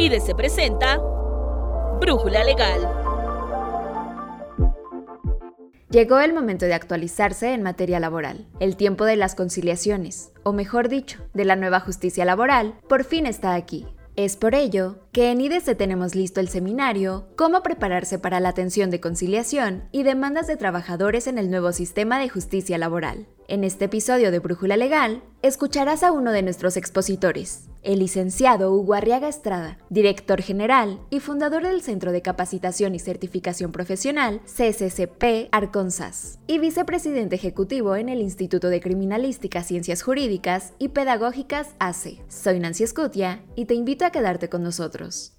Y se presenta Brújula Legal. Llegó el momento de actualizarse en materia laboral. El tiempo de las conciliaciones, o mejor dicho, de la nueva justicia laboral, por fin está aquí. Es por ello que en IDC tenemos listo el seminario Cómo prepararse para la atención de conciliación y demandas de trabajadores en el nuevo sistema de justicia laboral. En este episodio de Brújula Legal, escucharás a uno de nuestros expositores, el licenciado Hugo Arriaga Estrada, director general y fundador del Centro de Capacitación y Certificación Profesional CCCP Arconsas, y vicepresidente ejecutivo en el Instituto de Criminalística, Ciencias Jurídicas y Pedagógicas ACE. Soy Nancy Escutia y te invito a quedarte con nosotros.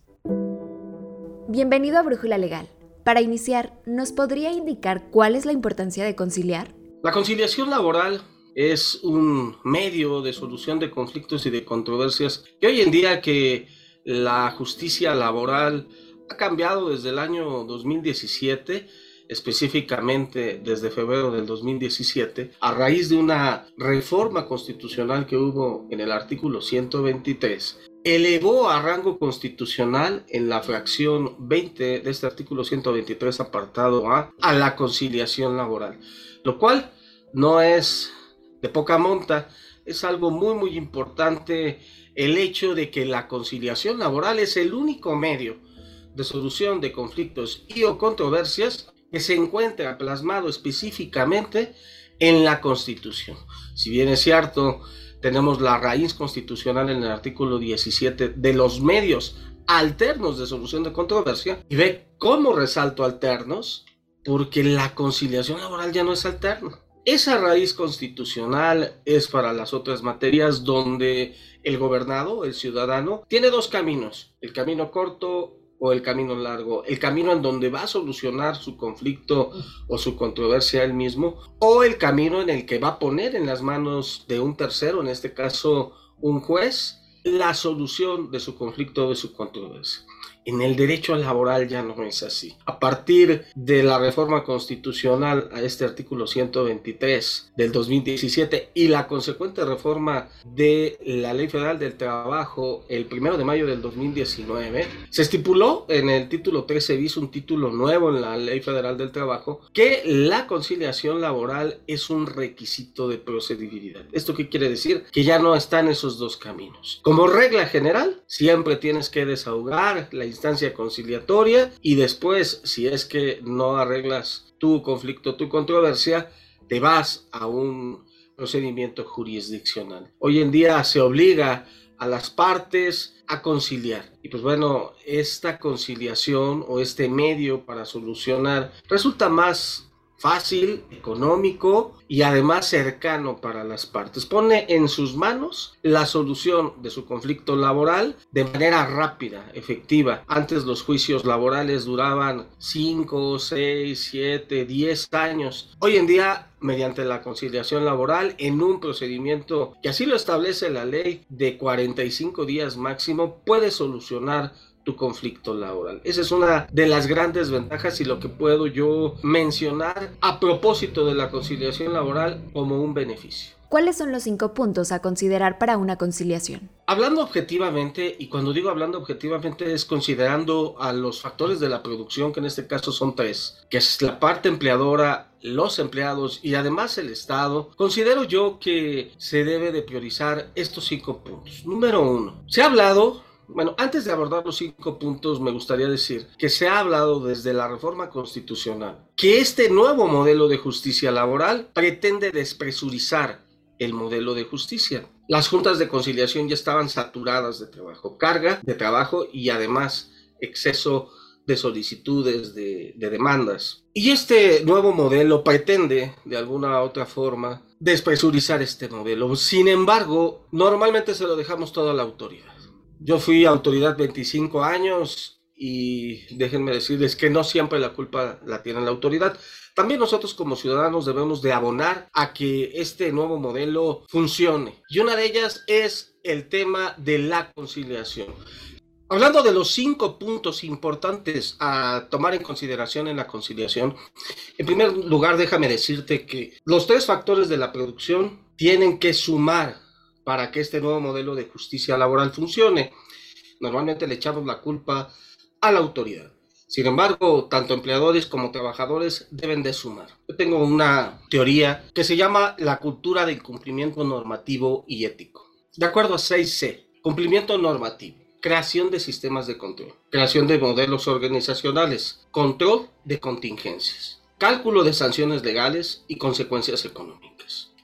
Bienvenido a Brújula Legal. Para iniciar, ¿nos podría indicar cuál es la importancia de conciliar? La conciliación laboral es un medio de solución de conflictos y de controversias que hoy en día que la justicia laboral ha cambiado desde el año 2017 específicamente desde febrero del 2017, a raíz de una reforma constitucional que hubo en el artículo 123, elevó a rango constitucional en la fracción 20 de este artículo 123 apartado A a la conciliación laboral lo cual no es de poca monta, es algo muy muy importante el hecho de que la conciliación laboral es el único medio de solución de conflictos y o controversias que se encuentra plasmado específicamente en la Constitución. Si bien es cierto, tenemos la raíz constitucional en el artículo 17 de los medios alternos de solución de controversia, y ve cómo resalto alternos, porque la conciliación laboral ya no es alterna. Esa raíz constitucional es para las otras materias donde el gobernado, el ciudadano, tiene dos caminos, el camino corto o el camino largo, el camino en donde va a solucionar su conflicto o su controversia él mismo, o el camino en el que va a poner en las manos de un tercero, en este caso un juez, la solución de su conflicto o de su controversia. En el derecho laboral ya no es así. A partir de la reforma constitucional a este artículo 123 del 2017 y la consecuente reforma de la Ley Federal del Trabajo el 1 de mayo del 2019, se estipuló en el título 13 bis, un título nuevo en la Ley Federal del Trabajo, que la conciliación laboral es un requisito de procedibilidad. ¿Esto qué quiere decir? Que ya no están esos dos caminos. Como regla general, siempre tienes que desahogar la instancia conciliatoria y después, si es que no arreglas tu conflicto, tu controversia, te vas a un procedimiento jurisdiccional. Hoy en día se obliga a las partes a conciliar. Y pues bueno, esta conciliación o este medio para solucionar resulta más fácil, económico y además cercano para las partes. Pone en sus manos la solución de su conflicto laboral de manera rápida, efectiva. Antes los juicios laborales duraban 5, 6, 7, 10 años. Hoy en día mediante la conciliación laboral en un procedimiento que así lo establece la ley de 45 días máximo puede solucionar tu conflicto laboral. Esa es una de las grandes ventajas y lo que puedo yo mencionar a propósito de la conciliación laboral como un beneficio. ¿Cuáles son los cinco puntos a considerar para una conciliación? Hablando objetivamente, y cuando digo hablando objetivamente es considerando a los factores de la producción, que en este caso son tres, que es la parte empleadora, los empleados y además el Estado, considero yo que se debe de priorizar estos cinco puntos. Número uno, se ha hablado bueno, antes de abordar los cinco puntos, me gustaría decir que se ha hablado desde la reforma constitucional que este nuevo modelo de justicia laboral pretende despresurizar el modelo de justicia. Las juntas de conciliación ya estaban saturadas de trabajo, carga de trabajo y además exceso de solicitudes, de, de demandas. Y este nuevo modelo pretende, de alguna u otra forma, despresurizar este modelo. Sin embargo, normalmente se lo dejamos todo a la autoridad. Yo fui autoridad 25 años y déjenme decirles que no siempre la culpa la tiene la autoridad. También nosotros como ciudadanos debemos de abonar a que este nuevo modelo funcione. Y una de ellas es el tema de la conciliación. Hablando de los cinco puntos importantes a tomar en consideración en la conciliación, en primer lugar déjame decirte que los tres factores de la producción tienen que sumar para que este nuevo modelo de justicia laboral funcione. normalmente le echamos la culpa a la autoridad. Sin embargo, tanto empleadores como trabajadores deben de sumar. Yo tengo una teoría que se llama la cultura del cumplimiento normativo y ético. De acuerdo a 6C, cumplimiento normativo, creación de sistemas de control, creación de modelos organizacionales, control de contingencias, cálculo de sanciones legales y consecuencias económicas.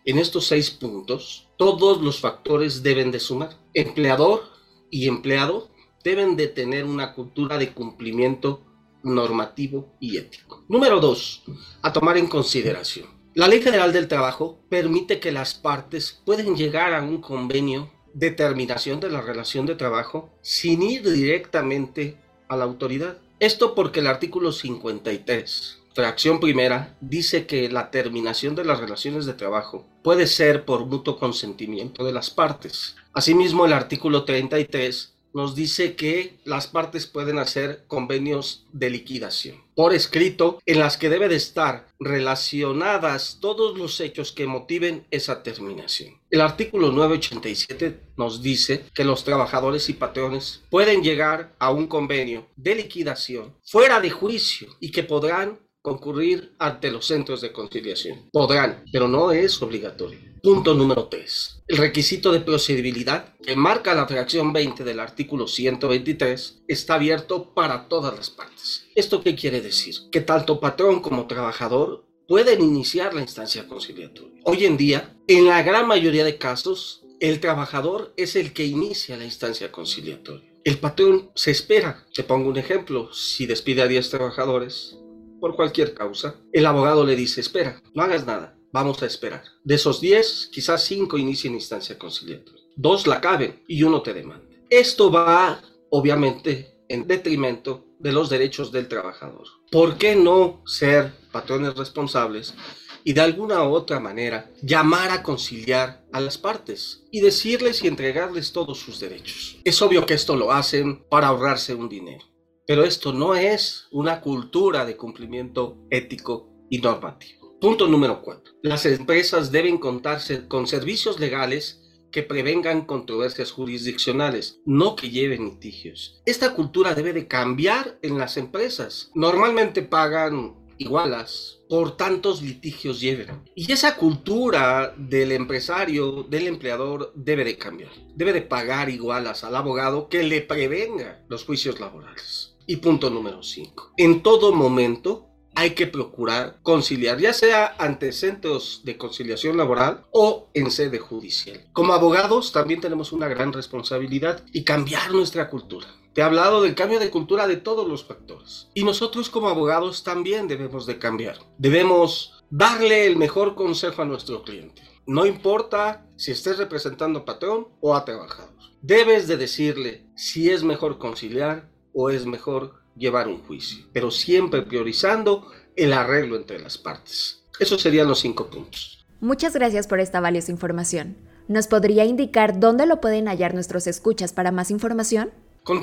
En estos seis puntos, todos los factores deben de sumar. Empleador y empleado deben de tener una cultura de cumplimiento normativo y ético. Número dos, a tomar en consideración. La Ley Federal del Trabajo permite que las partes pueden llegar a un convenio de terminación de la relación de trabajo sin ir directamente a la autoridad. Esto porque el artículo 53, fracción primera, dice que la terminación de las relaciones de trabajo puede ser por mutuo consentimiento de las partes. Asimismo, el artículo 33 nos dice que las partes pueden hacer convenios de liquidación por escrito en las que debe de estar relacionadas todos los hechos que motiven esa terminación. El artículo 987 nos dice que los trabajadores y patrones pueden llegar a un convenio de liquidación fuera de juicio y que podrán concurrir ante los centros de conciliación. Podrán, pero no es obligatorio. Punto número 3. El requisito de procedibilidad que marca la fracción 20 del artículo 123 está abierto para todas las partes. ¿Esto qué quiere decir? Que tanto patrón como trabajador pueden iniciar la instancia conciliatoria. Hoy en día, en la gran mayoría de casos, el trabajador es el que inicia la instancia conciliatoria. El patrón se espera. Te pongo un ejemplo. Si despide a 10 trabajadores, por cualquier causa, el abogado le dice, espera, no hagas nada, vamos a esperar. De esos 10, quizás 5 inicien instancia conciliatoria, dos la caben y uno te demanda. Esto va, obviamente, en detrimento de los derechos del trabajador. ¿Por qué no ser patrones responsables y de alguna u otra manera llamar a conciliar a las partes y decirles y entregarles todos sus derechos? Es obvio que esto lo hacen para ahorrarse un dinero. Pero esto no es una cultura de cumplimiento ético y normativo. Punto número 4. Las empresas deben contarse con servicios legales que prevengan controversias jurisdiccionales, no que lleven litigios. Esta cultura debe de cambiar en las empresas. Normalmente pagan igualas por tantos litigios lleven. Y esa cultura del empresario, del empleador, debe de cambiar. Debe de pagar igualas al abogado que le prevenga los juicios laborales. Y punto número 5. En todo momento hay que procurar conciliar, ya sea ante centros de conciliación laboral o en sede judicial. Como abogados también tenemos una gran responsabilidad y cambiar nuestra cultura. Te he hablado del cambio de cultura de todos los factores. Y nosotros como abogados también debemos de cambiar. Debemos darle el mejor consejo a nuestro cliente. No importa si estés representando a patrón o a trabajador. Debes de decirle si es mejor conciliar o es mejor llevar un juicio, pero siempre priorizando el arreglo entre las partes. Esos serían los cinco puntos. Muchas gracias por esta valiosa información. ¿Nos podría indicar dónde lo pueden hallar nuestros escuchas para más información?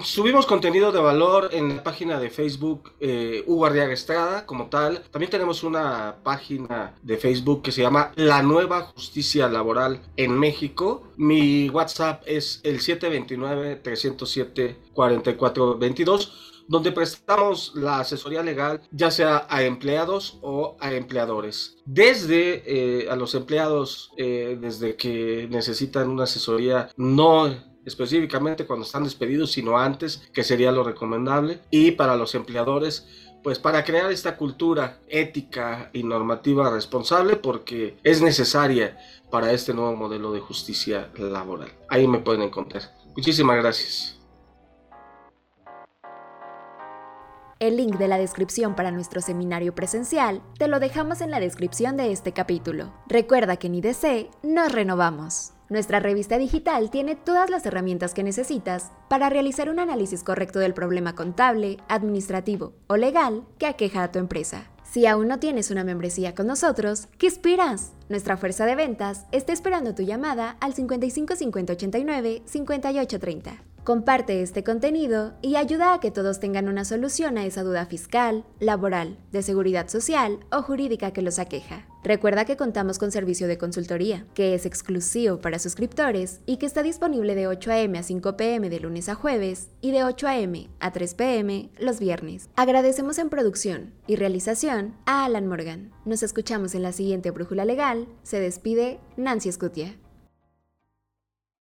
Subimos contenido de valor en la página de Facebook eh, Hugo Arriaga Estrada como tal. También tenemos una página de Facebook que se llama La Nueva Justicia Laboral en México. Mi WhatsApp es el 729-307-4422 donde prestamos la asesoría legal ya sea a empleados o a empleadores. Desde eh, a los empleados, eh, desde que necesitan una asesoría no específicamente cuando están despedidos, sino antes, que sería lo recomendable. Y para los empleadores, pues para crear esta cultura ética y normativa responsable, porque es necesaria para este nuevo modelo de justicia laboral. Ahí me pueden encontrar. Muchísimas gracias. El link de la descripción para nuestro seminario presencial te lo dejamos en la descripción de este capítulo. Recuerda que en IDC nos renovamos. Nuestra revista digital tiene todas las herramientas que necesitas para realizar un análisis correcto del problema contable, administrativo o legal que aqueja a tu empresa. Si aún no tienes una membresía con nosotros, ¿qué esperas? Nuestra fuerza de ventas está esperando tu llamada al 55 50 89 58 30. Comparte este contenido y ayuda a que todos tengan una solución a esa duda fiscal, laboral, de seguridad social o jurídica que los aqueja. Recuerda que contamos con servicio de consultoría, que es exclusivo para suscriptores y que está disponible de 8 a.m. a 5 p.m. de lunes a jueves y de 8 a.m. a 3 p.m. los viernes. Agradecemos en producción y realización a Alan Morgan. Nos escuchamos en la siguiente Brújula Legal. Se despide Nancy Escutia.